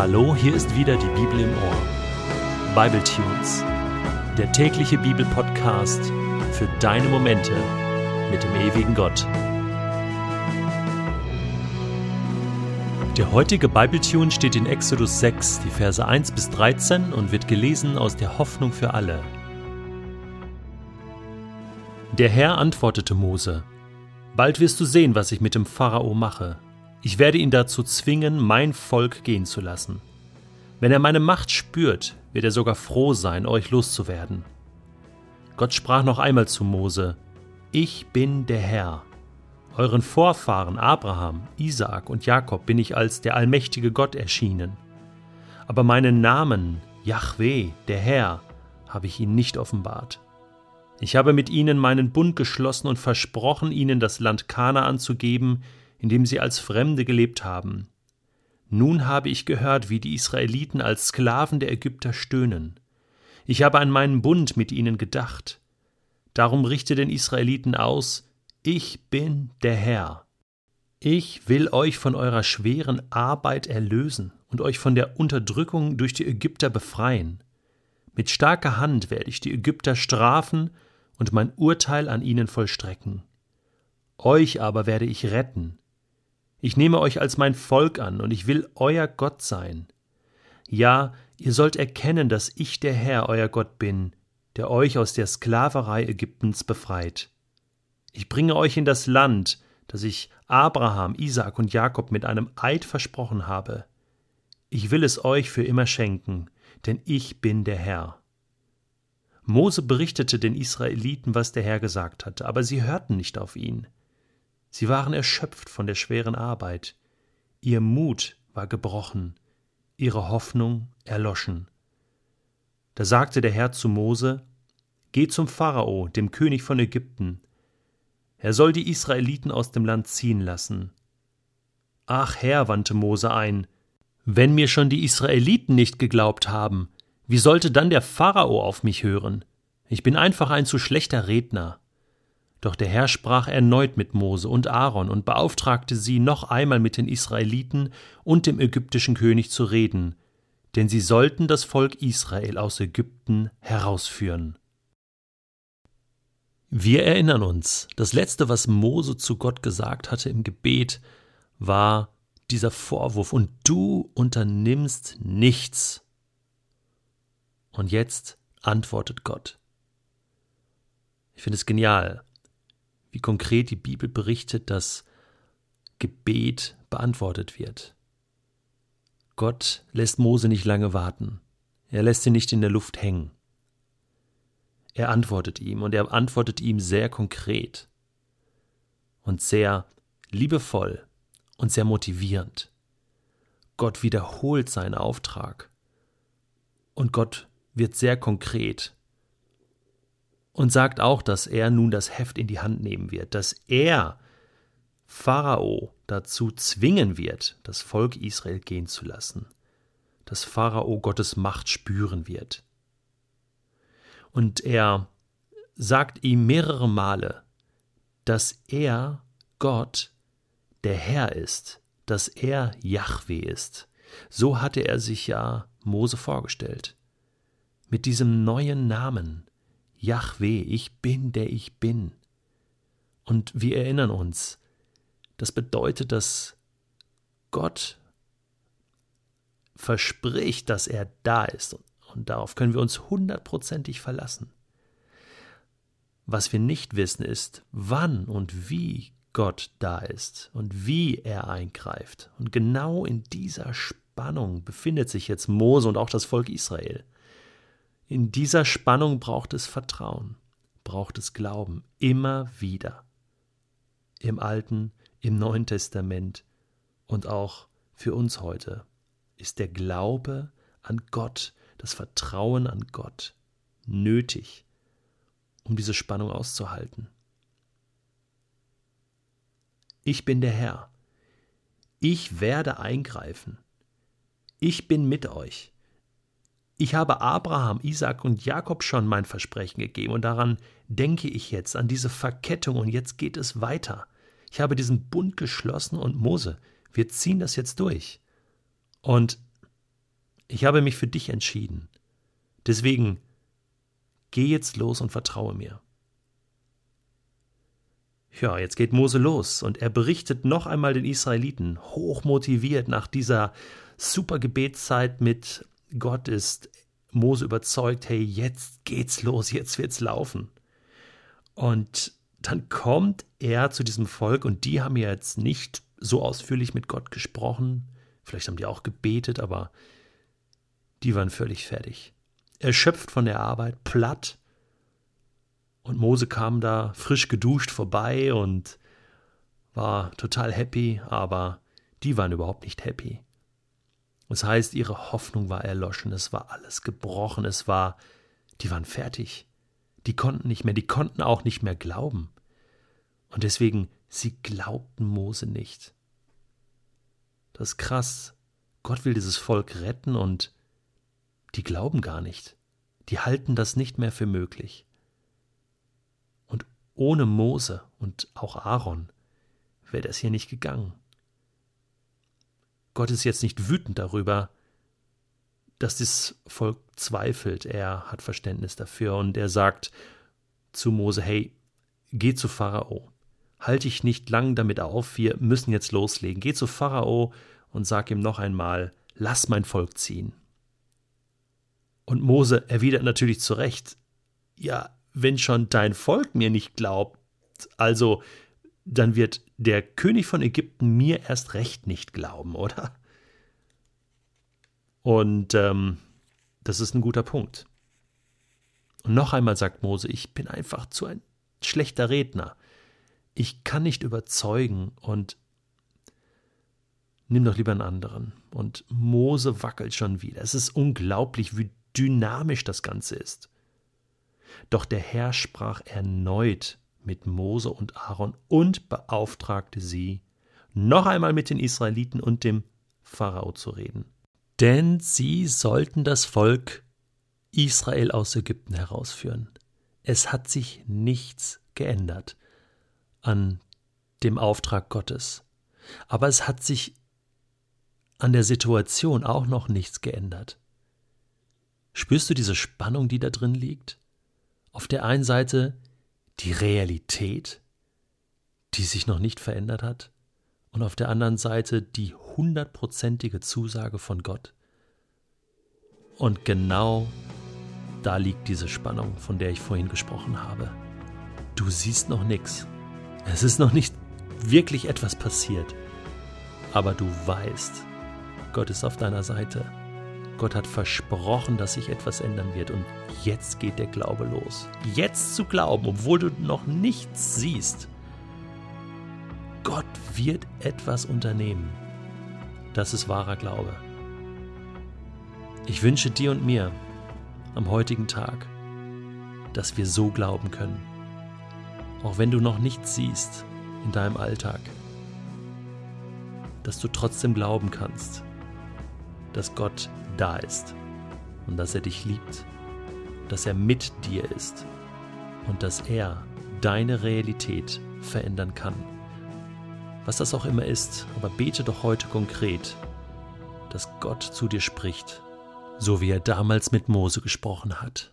Hallo, hier ist wieder die Bibel im Ohr. Bible Tunes, der tägliche Bibelpodcast für deine Momente mit dem ewigen Gott. Der heutige Bible Tune steht in Exodus 6, die Verse 1 bis 13 und wird gelesen aus der Hoffnung für alle. Der Herr antwortete Mose: Bald wirst du sehen, was ich mit dem Pharao mache. Ich werde ihn dazu zwingen, mein Volk gehen zu lassen. Wenn er meine Macht spürt, wird er sogar froh sein, euch loszuwerden. Gott sprach noch einmal zu Mose, Ich bin der Herr. Euren Vorfahren Abraham, Isaak und Jakob bin ich als der allmächtige Gott erschienen. Aber meinen Namen, Yahweh, der Herr, habe ich ihnen nicht offenbart. Ich habe mit ihnen meinen Bund geschlossen und versprochen, ihnen das Land Kanaan zu geben, in dem sie als Fremde gelebt haben. Nun habe ich gehört, wie die Israeliten als Sklaven der Ägypter stöhnen. Ich habe an meinen Bund mit ihnen gedacht. Darum richte den Israeliten aus, ich bin der Herr. Ich will euch von eurer schweren Arbeit erlösen und euch von der Unterdrückung durch die Ägypter befreien. Mit starker Hand werde ich die Ägypter strafen und mein Urteil an ihnen vollstrecken. Euch aber werde ich retten, ich nehme euch als mein Volk an, und ich will euer Gott sein. Ja, ihr sollt erkennen, dass ich der Herr, euer Gott bin, der euch aus der Sklaverei Ägyptens befreit. Ich bringe euch in das Land, das ich Abraham, Isaak und Jakob mit einem Eid versprochen habe. Ich will es euch für immer schenken, denn ich bin der Herr. Mose berichtete den Israeliten, was der Herr gesagt hatte, aber sie hörten nicht auf ihn. Sie waren erschöpft von der schweren Arbeit, ihr Mut war gebrochen, ihre Hoffnung erloschen. Da sagte der Herr zu Mose, Geh zum Pharao, dem König von Ägypten. Er soll die Israeliten aus dem Land ziehen lassen. Ach Herr, wandte Mose ein, wenn mir schon die Israeliten nicht geglaubt haben, wie sollte dann der Pharao auf mich hören? Ich bin einfach ein zu schlechter Redner. Doch der Herr sprach erneut mit Mose und Aaron und beauftragte sie, noch einmal mit den Israeliten und dem ägyptischen König zu reden, denn sie sollten das Volk Israel aus Ägypten herausführen. Wir erinnern uns, das letzte, was Mose zu Gott gesagt hatte im Gebet, war dieser Vorwurf, und du unternimmst nichts. Und jetzt antwortet Gott. Ich finde es genial wie konkret die Bibel berichtet, dass Gebet beantwortet wird. Gott lässt Mose nicht lange warten. Er lässt ihn nicht in der Luft hängen. Er antwortet ihm und er antwortet ihm sehr konkret und sehr liebevoll und sehr motivierend. Gott wiederholt seinen Auftrag und Gott wird sehr konkret und sagt auch, dass er nun das Heft in die Hand nehmen wird, dass er Pharao dazu zwingen wird, das Volk Israel gehen zu lassen, dass Pharao Gottes Macht spüren wird. Und er sagt ihm mehrere Male, dass er Gott der Herr ist, dass er Yahweh ist. So hatte er sich ja Mose vorgestellt. Mit diesem neuen Namen, Yahweh, ich bin, der ich bin. Und wir erinnern uns, das bedeutet, dass Gott verspricht, dass er da ist. Und darauf können wir uns hundertprozentig verlassen. Was wir nicht wissen, ist, wann und wie Gott da ist und wie er eingreift. Und genau in dieser Spannung befindet sich jetzt Mose und auch das Volk Israel. In dieser Spannung braucht es Vertrauen, braucht es Glauben, immer wieder. Im Alten, im Neuen Testament und auch für uns heute ist der Glaube an Gott, das Vertrauen an Gott nötig, um diese Spannung auszuhalten. Ich bin der Herr. Ich werde eingreifen. Ich bin mit euch. Ich habe Abraham, Isaac und Jakob schon mein Versprechen gegeben und daran denke ich jetzt, an diese Verkettung und jetzt geht es weiter. Ich habe diesen Bund geschlossen und Mose, wir ziehen das jetzt durch. Und Ich habe mich für dich entschieden. Deswegen geh jetzt los und vertraue mir. Ja, jetzt geht Mose los und er berichtet noch einmal den Israeliten, hochmotiviert nach dieser super Gebetszeit mit Gott ist Mose überzeugt, hey, jetzt geht's los, jetzt wird's laufen. Und dann kommt er zu diesem Volk und die haben ja jetzt nicht so ausführlich mit Gott gesprochen, vielleicht haben die auch gebetet, aber die waren völlig fertig. Erschöpft von der Arbeit, platt, und Mose kam da frisch geduscht vorbei und war total happy, aber die waren überhaupt nicht happy. Das heißt, ihre Hoffnung war erloschen, es war alles gebrochen, es war, die waren fertig. Die konnten nicht mehr, die konnten auch nicht mehr glauben. Und deswegen, sie glaubten Mose nicht. Das ist krass. Gott will dieses Volk retten und die glauben gar nicht. Die halten das nicht mehr für möglich. Ohne Mose und auch Aaron wäre das hier nicht gegangen. Gott ist jetzt nicht wütend darüber, dass das Volk zweifelt. Er hat Verständnis dafür und er sagt zu Mose: Hey, geh zu Pharao. Halte dich nicht lang damit auf, wir müssen jetzt loslegen. Geh zu Pharao und sag ihm noch einmal: Lass mein Volk ziehen. Und Mose erwidert natürlich zu Recht: Ja, wenn schon dein Volk mir nicht glaubt, also dann wird der König von Ägypten mir erst recht nicht glauben, oder? Und ähm, das ist ein guter Punkt. Und noch einmal sagt Mose, ich bin einfach zu ein schlechter Redner. Ich kann nicht überzeugen und nimm doch lieber einen anderen. Und Mose wackelt schon wieder. Es ist unglaublich, wie dynamisch das Ganze ist. Doch der Herr sprach erneut mit Mose und Aaron und beauftragte sie, noch einmal mit den Israeliten und dem Pharao zu reden. Denn sie sollten das Volk Israel aus Ägypten herausführen. Es hat sich nichts geändert an dem Auftrag Gottes. Aber es hat sich an der Situation auch noch nichts geändert. Spürst du diese Spannung, die da drin liegt? Auf der einen Seite die Realität, die sich noch nicht verändert hat, und auf der anderen Seite die hundertprozentige Zusage von Gott. Und genau da liegt diese Spannung, von der ich vorhin gesprochen habe. Du siehst noch nichts. Es ist noch nicht wirklich etwas passiert. Aber du weißt, Gott ist auf deiner Seite. Gott hat versprochen, dass sich etwas ändern wird und jetzt geht der Glaube los. Jetzt zu glauben, obwohl du noch nichts siehst. Gott wird etwas unternehmen. Das ist wahrer Glaube. Ich wünsche dir und mir am heutigen Tag, dass wir so glauben können. Auch wenn du noch nichts siehst in deinem Alltag, dass du trotzdem glauben kannst, dass Gott da ist und dass er dich liebt, dass er mit dir ist und dass er deine Realität verändern kann. Was das auch immer ist, aber bete doch heute konkret, dass Gott zu dir spricht, so wie er damals mit Mose gesprochen hat.